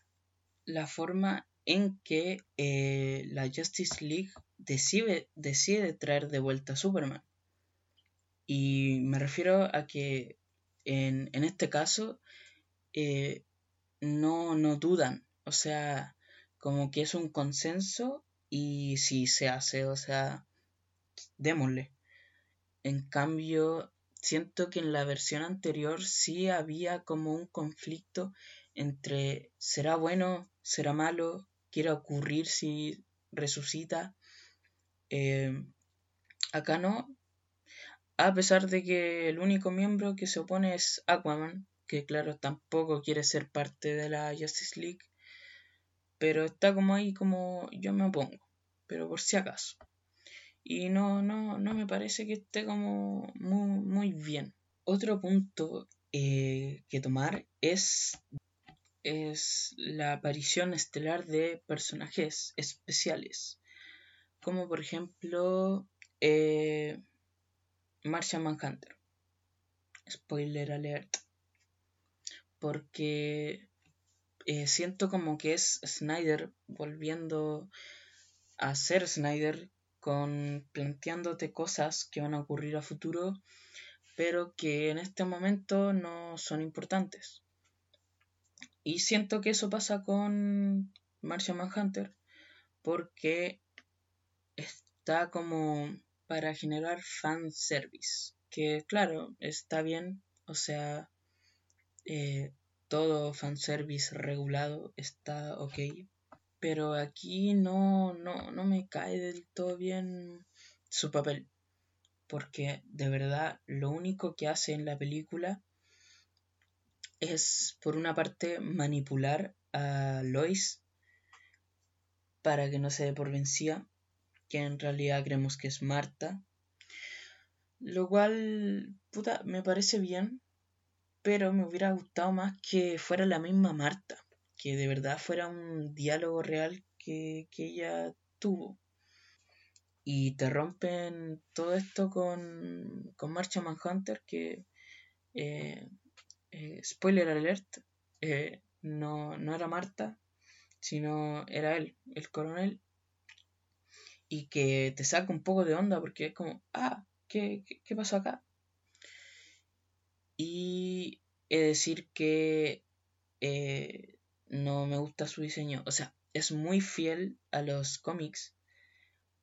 la, forma en que eh, la Justice League decide, decide traer de vuelta a Superman. Y me refiero a que en, este caso eh, no, no dudan. O sea, como que es un consenso y si se hace, o sea, démosle. En cambio, siento que en la versión anterior sí había como un conflicto entre será bueno, será malo, quiere ocurrir si resucita. Eh, acá no, a pesar de que el único miembro que se opone es Aquaman, que claro, tampoco quiere ser parte de la Justice League, pero está como ahí como yo me opongo, pero por si acaso y no, no, no me parece que esté como muy, muy bien. Otro punto eh, que tomar es, es la aparición estelar de personajes especiales, como por ejemplo eh, Martian Manhunter. Spoiler alert. Porque eh, siento como que es Snyder volviendo a ser Snyder con planteándote cosas que van a ocurrir a futuro, pero que en este momento no son importantes. Y siento que eso pasa con Martian Manhunter, porque está como para generar fan service, que claro, está bien, o sea, eh, todo fanservice regulado está ok, pero aquí no, no, no me cae del todo bien su papel, porque de verdad lo único que hace en la película es por una parte manipular a Lois para que no se dé por vencida, que en realidad creemos que es Marta, lo cual, puta, me parece bien, pero me hubiera gustado más que fuera la misma Marta, que de verdad fuera un diálogo real que, ella tuvo. Y te rompen todo esto con, con Marcha Manhunter, que, eh, eh, spoiler alert, eh, no, no era Marta, sino era él, el coronel, y que te saca un poco de onda porque es como, ah, ¿qué, qué, pasó acá? Y he de decir que eh, no me gusta su diseño, o sea, es muy fiel a los cómics,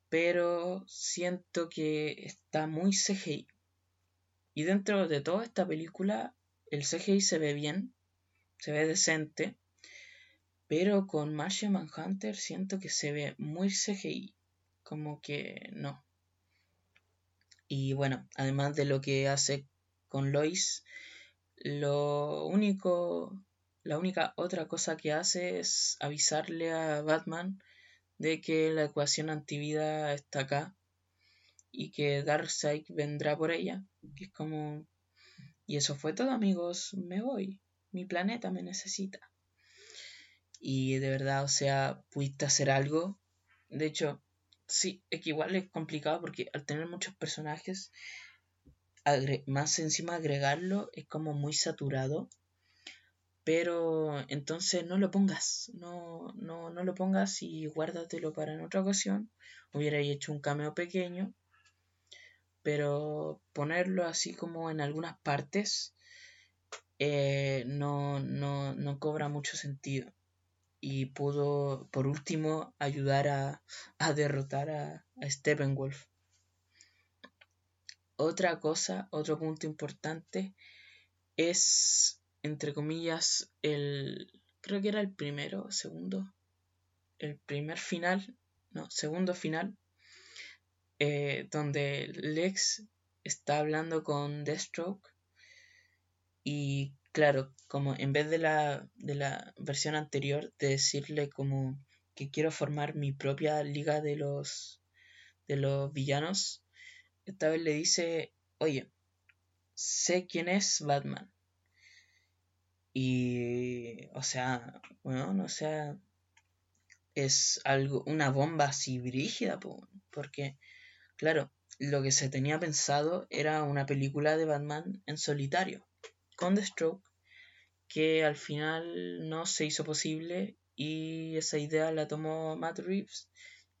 pero siento que está muy CGI. Y dentro de toda esta película, el CGI se ve bien, se ve decente, pero con Martian Manhunter siento que se ve muy CGI. Como que no. Y bueno, además de lo que hace con Lois, lo único, la única otra cosa que hace es avisarle a Batman de que la ecuación antivida está acá y que Darkseid vendrá por ella. Que es como... Y eso fue todo amigos, me voy. Mi planeta me necesita y de verdad, o sea, pudiste hacer algo. De hecho, sí, es que igual es complicado porque al tener muchos personajes, más encima agregarlo es como muy saturado. Pero entonces no lo pongas, no, no, no lo pongas y guárdatelo para en otra ocasión. Hubiera hecho un cameo pequeño, pero ponerlo así como en algunas partes eh, no, no, no cobra mucho sentido y pudo por último ayudar a, derrotar a, Steppenwolf. Otra cosa, otro punto importante es, entre comillas, el, creo que era el primero, segundo, el primer final, no, segundo final, eh, donde Lex está hablando con Deathstroke y Claro, como en vez de la, de la versión anterior de decirle como que quiero formar mi propia liga de los de los villanos, esta vez le dice, oye, sé quién es Batman. Y, o sea, bueno, o sea, es algo, una bomba así brígida, porque, claro, lo que se tenía pensado era una película de Batman en solitario con The Stroke que al final no se hizo posible y esa idea la tomó Matt Reeves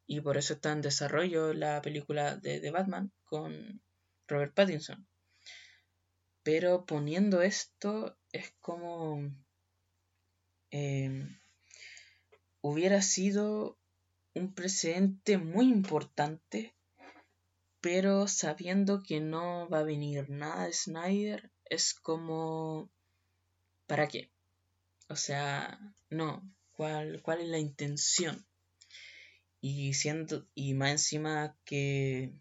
y por eso está en desarrollo la película de, Batman con Robert Pattinson. Pero poniendo esto es como em, hubiera sido un precedente muy importante, pero sabiendo que no va a venir nada de Snyder, es como, ¿para qué? O sea, no, ¿cuál, cuál es la intención? Y siento, y más encima que,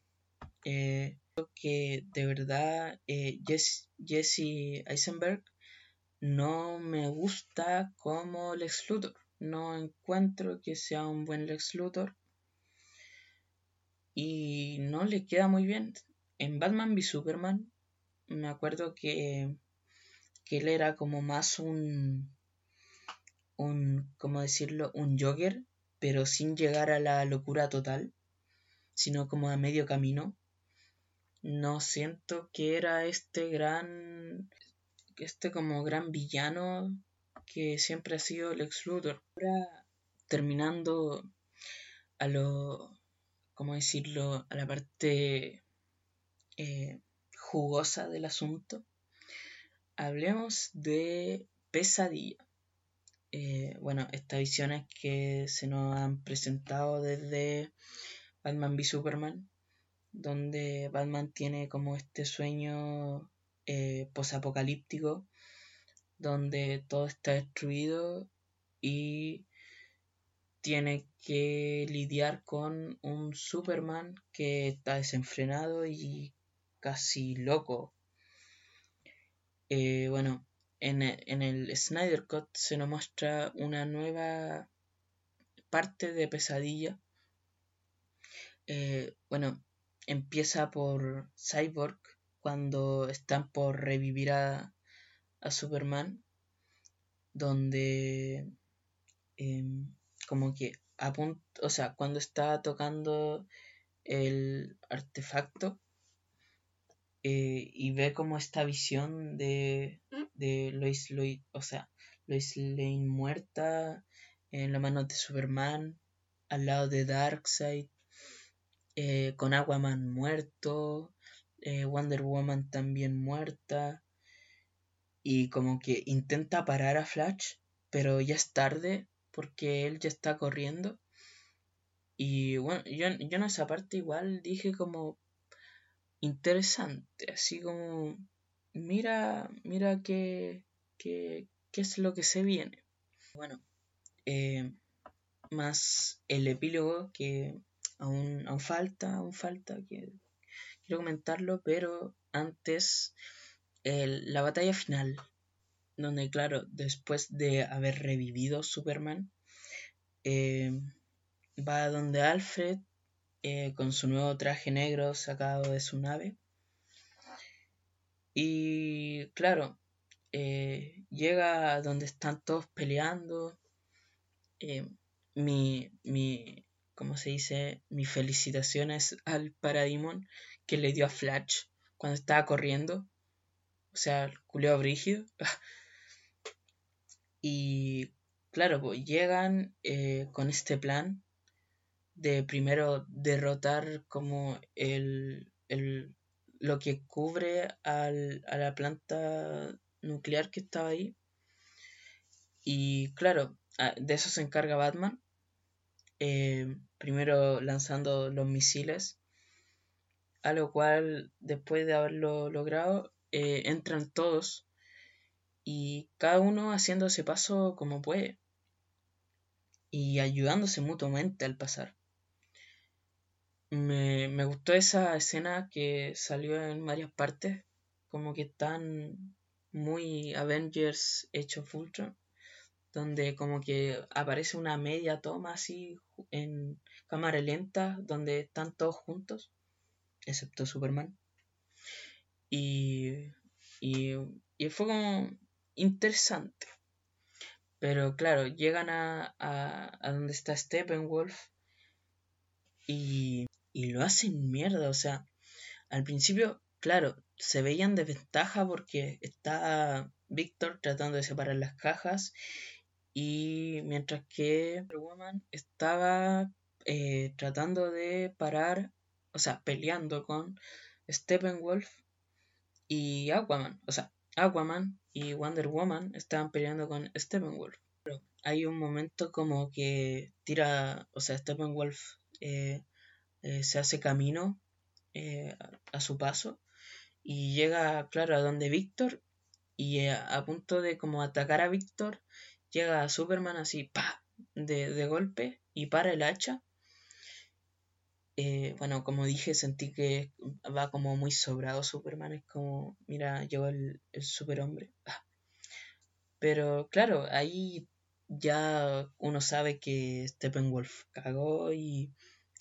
eh, que de verdad eh, Jesse, Eisenberg no me gusta como Lex Luthor. No encuentro que sea un buen Lex Luthor. Y no le queda muy bien. En Batman v Superman me acuerdo que, que él era como más un, un, ¿cómo decirlo? Un jogger, pero sin llegar a la locura total, sino como a medio camino. No siento que era este gran, este como gran villano que siempre ha sido Lex Luthor. Ahora, terminando a lo, ¿cómo decirlo? A la parte eh, jugosa del asunto, hablemos de pesadilla. Eh, bueno, estas visiones que se nos han presentado desde Batman v Superman, donde Batman tiene como este sueño eh, posapocalíptico, donde todo está destruido y tiene que lidiar con un Superman que está desenfrenado y casi loco. Eh, bueno, en, en, el Snyder Cut se nos muestra una nueva parte de pesadilla. Eh, bueno, empieza por Cyborg cuando están por revivir a, a Superman, donde em, como que o sea, cuando está tocando el artefacto eh, y ve como esta visión de, de Lois, Lois, o sea, Lois Lane muerta en la mano de Superman, al lado de Darkseid, eh, con Aquaman muerto, eh, Wonder Woman también muerta, y como que intenta parar a Flash, pero ya es tarde porque él ya está corriendo. Y bueno, yo, yo en esa parte igual dije como interesante, así como mira, mira qué, qué, qué es lo que se viene. Bueno, eh, más el epílogo que aún, aún falta, aún falta, quiero comentarlo, pero antes la batalla final, donde claro, después de haber revivido Superman, eh, va donde Alfred eh, con su nuevo traje negro sacado de su nave. Y claro, llega a donde están todos peleando, eh, mi, mi, ¿cómo se dice? Mis felicitaciones al Parademon que le dio a Flash cuando estaba corriendo. O sea, el culeo brígido. y claro, pues llegan eh, con este plan de primero derrotar como el, el lo que cubre al, a la planta nuclear que estaba ahí. Y claro, de eso se encarga Batman. Eh, primero lanzando los misiles. A lo cual, después de haberlo logrado, eh, entran todos. Y cada uno haciendo ese paso como puede. Y ayudándose mutuamente al pasar. Me, me gustó esa escena que salió en varias partes. Como que están muy Avengers hecho Ultron donde como que aparece una media toma así en cámara lenta, donde están todos juntos, excepto Superman. Y, y, fue como interesante. Pero claro, llegan a, a, donde está Steppenwolf y, y lo hacen mierda. O sea, al principio, claro, se veían de ventaja porque está Víctor tratando de separar las cajas y mientras que Wonder Woman estaba eh, tratando de parar, o sea, peleando con Steppenwolf y Aquaman. O sea, Aquaman y Wonder Woman estaban peleando con Steppenwolf. Pero hay un momento como que tira, o sea, Steppenwolf eh, eh, se hace camino a, su paso y llega, claro, a donde Víctor y a punto de como atacar a Víctor llega Superman así, pa, de, golpe y para el hacha. Eh, bueno, como dije, sentí que va como muy sobrado Superman. Es como, mira, llegó el, el superhombre. Ah. Pero claro, ahí ya uno sabe que Steppenwolf cagó y,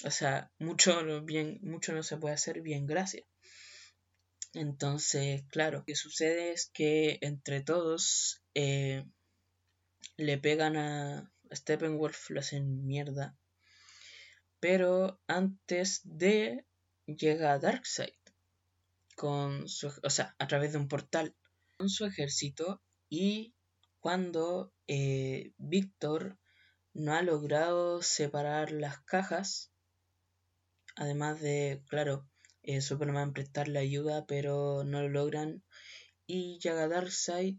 o sea, mucho, bien, mucho no se puede hacer bien, gracias. Entonces, claro, lo que sucede es que entre todos eh, le pegan a Steppenwolf, lo hacen mierda. Pero antes de llega Darkseid con su, o sea, a través de un portal con su ejército y cuando eh, Víctor no ha logrado separar las cajas, además de, claro, eh, Superman prestarle ayuda, pero no lo logran, y llega Darkseid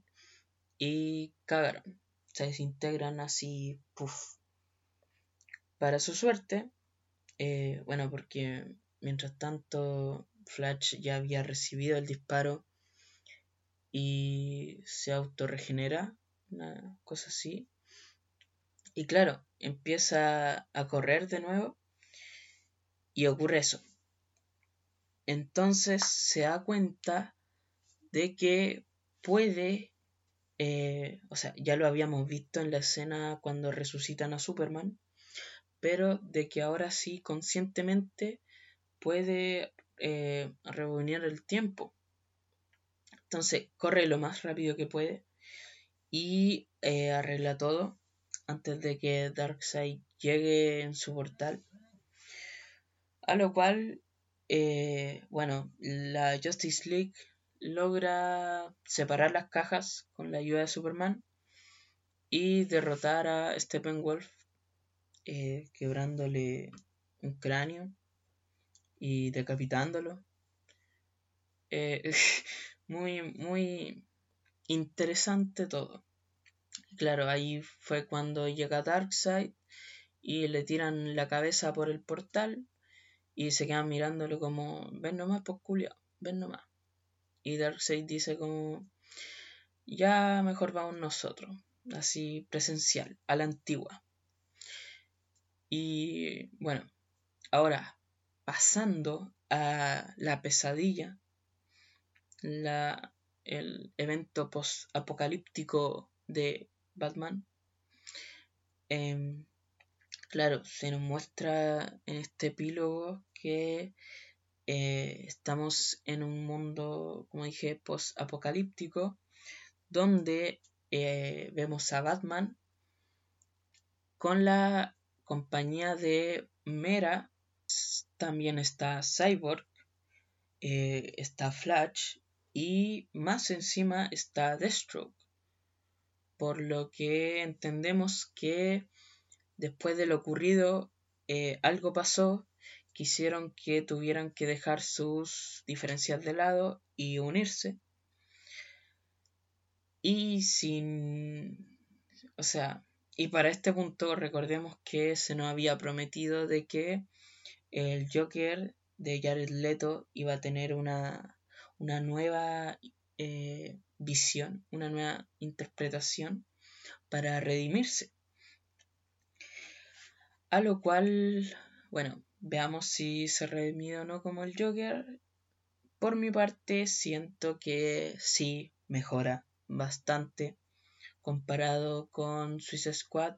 y cagaron se desintegran así, puff. Para su suerte, eh, bueno, porque mientras tanto, Flash ya había recibido el disparo y se autorregenera, una cosa así. Y claro, empieza a correr de nuevo y ocurre eso. Entonces se da cuenta de que puede, eh, o sea, ya lo habíamos visto en la escena cuando resucitan a Superman, pero de que ahora sí conscientemente puede eh, reunir el tiempo. Entonces corre lo más rápido que puede y eh, arregla todo antes de que Darkseid llegue en su portal. A lo cual, bueno, la Justice League logra separar las cajas con la ayuda de Superman y derrotar a Steppenwolf, eh, quebrándole un cráneo y decapitándolo. Eh, muy, muy interesante todo. Claro, ahí fue cuando llega Darkseid y le tiran la cabeza por el portal y se quedan mirándolo como, ven nomás, pues culiao, ven nomás. Y Darkseid dice como, ya mejor vamos nosotros, así presencial, a la antigua. Y bueno, ahora pasando a la pesadilla, la, el evento post-apocalíptico de Batman. Em, claro, se nos muestra en este epílogo que eh, estamos en un mundo, como dije, post-apocalíptico, donde eh, vemos a Batman con la compañía de Mera, también está Cyborg, eh, está Flash y más encima está Deathstroke. Por lo que entendemos que después de lo ocurrido algo pasó, quisieron que tuvieran que dejar sus diferencias de lado y unirse. Y sin... O sea, y para este punto recordemos que se nos había prometido de que el Joker de Jared Leto iba a tener una, una nueva eh, visión, una nueva interpretación para redimirse. A lo cual, bueno, veamos si se redime o no como el Joker. Por mi parte, siento que sí mejora bastante comparado con Swiss Squad.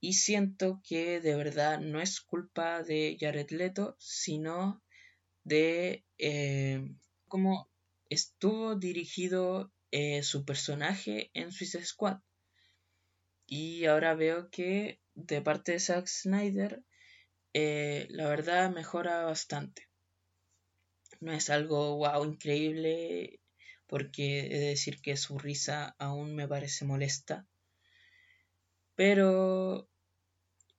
Y siento que de verdad no es culpa de Jared Leto, sino de eh, cómo estuvo dirigido eh, su personaje en Suicide Squad. Y ahora veo que de parte de Zack Snyder, eh, la verdad mejora bastante. No es algo wow increíble, porque he de decir que su risa aún me parece molesta. Pero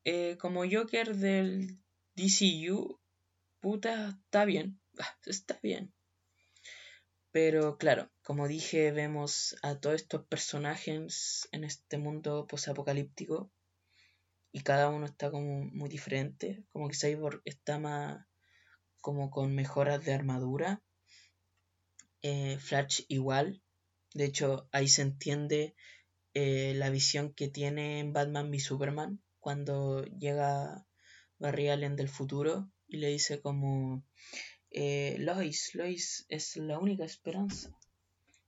eh, como Joker del DCU, puta, está bien. Ah, está bien. Pero claro, como dije, vemos a todos estos personajes en este mundo posapocalíptico y cada uno está como muy diferente. Como que Cyborg está más como con mejoras de armadura. Eh, Flash igual. De hecho, ahí se entiende eh, la visión que tiene en Batman v Superman cuando llega Barry Allen del futuro y le dice como eh, Lois, Lois es la única esperanza.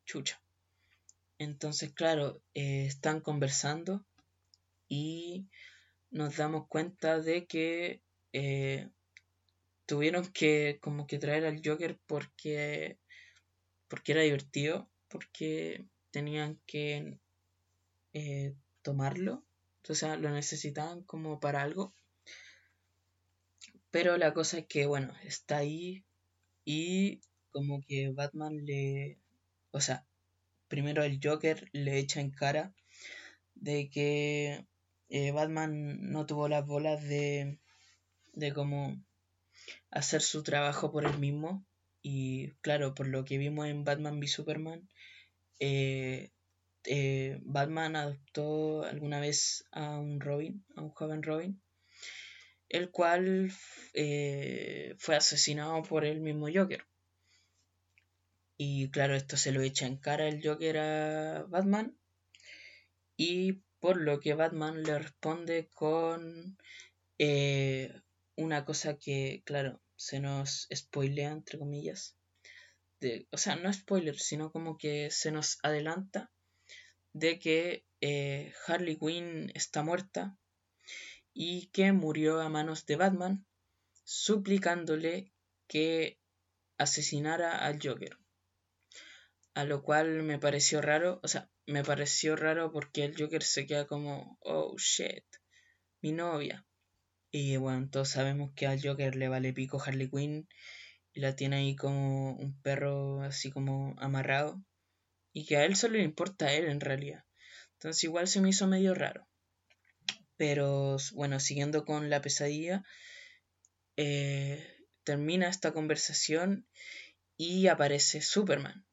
Chucha. Entonces, claro, están conversando y nos damos cuenta de que eh, tuvieron que como que traer al Joker porque porque era divertido, porque tenían que tomarlo, o sea, lo necesitaban como para algo. Pero la cosa es que, bueno, está ahí y como que Batman le... O sea, primero el Joker le echa en cara de que eh, Batman no tuvo las bolas de, de como hacer su trabajo por él mismo. Y claro, por lo que vimos en Batman v Superman, eh, eh, Batman adoptó alguna vez a un Robin, a un joven Robin. el cual fue asesinado por el mismo Joker. Y claro, esto se lo echa en cara el Joker a Batman. Y por lo que Batman le responde con eh, una cosa que, claro, se nos spoilea, entre comillas. De, o sea, no spoiler, sino como que se nos adelanta de que eh, Harley Quinn está muerta y que murió a manos de Batman, suplicándole que asesinara al Joker. A lo cual me pareció raro, o sea, me pareció raro porque el Joker se queda como, oh shit, mi novia. Y bueno, todos sabemos que al Joker le vale pico Harley Quinn y la tiene ahí como un perro así como amarrado. Y que a él solo le importa a él en realidad. Entonces igual se me hizo medio raro. Pero bueno, siguiendo con la pesadilla, eh, termina esta conversación y aparece Superman.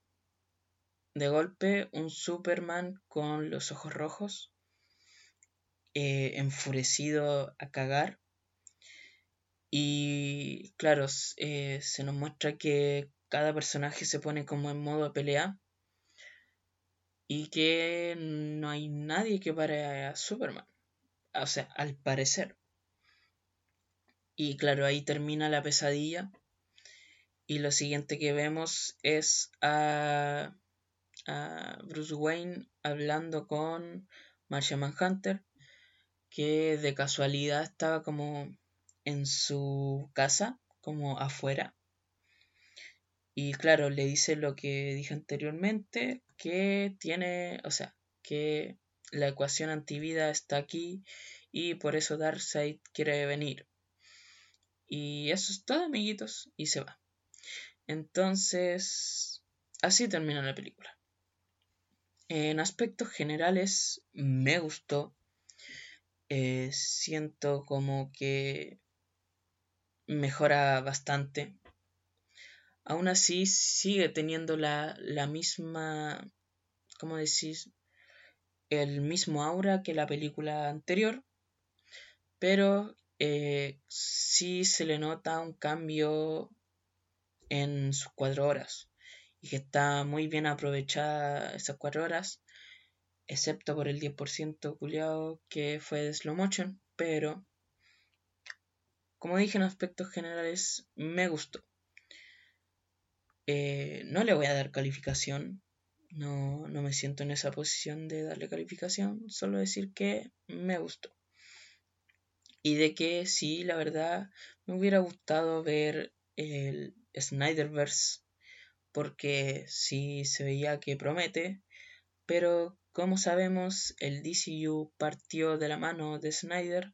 De golpe, un Superman con los ojos rojos, eh, enfurecido a cagar. Y claro, eh, se nos muestra que cada personaje se pone como en modo pelea y que no hay nadie que pare a Superman o sea, al parecer. Y claro, ahí termina la pesadilla. Y lo siguiente que vemos es a, a Bruce Wayne hablando con Martian Manhunter, que de casualidad estaba como en su casa, como afuera. Y claro, le dice lo que dije anteriormente, que tiene, o sea, que la ecuación antivida está aquí y por eso Darkseid quiere venir. Y eso es todo, amiguitos, y se va. Entonces, así termina la película. En aspectos generales, me gustó. Eh, siento como que mejora bastante. Aún así, sigue teniendo la, la misma, ¿cómo decís? el mismo aura que la película anterior, pero eh, sí se le nota un cambio en sus cuatro horas y que está muy bien aprovechada esas cuatro horas, excepto por el 10% culiado que fue de slow motion, pero como dije en aspectos generales, me gustó. Eh, no le voy a dar calificación no, no me siento en esa posición de darle calificación, solo decir que me gustó. Y de que sí, la verdad, me hubiera gustado ver el Snyderverse, porque sí se veía que promete, pero como sabemos, el DCU partió de la mano de Snyder,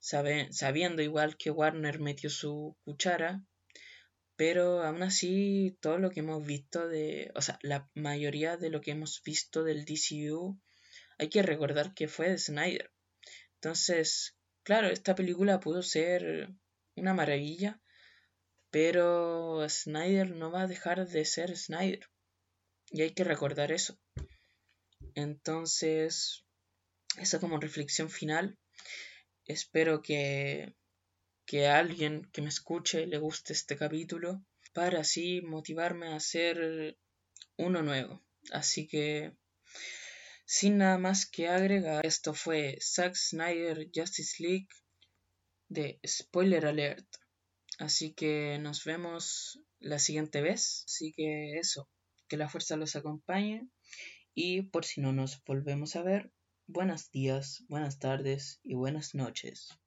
sabiendo igual que Warner metió su cuchara, pero aún así, todo lo que hemos visto de, o sea, la mayoría de lo que hemos visto del DCU, hay que recordar que fue de Snyder. Entonces, claro, esta película pudo ser una maravilla, pero Snyder no va a dejar de ser Snyder. Y hay que recordar eso. Entonces, esa como reflexión final. Espero que que a alguien que me escuche le guste este capítulo para así motivarme a hacer uno nuevo. Así que sin nada más que agregar, esto fue Zack Snyder Justice League de Spoiler Alert. Así que nos vemos la siguiente vez. Así que eso, que la fuerza los acompañe. Y por si no nos volvemos a ver, buenos días, buenas tardes y buenas noches.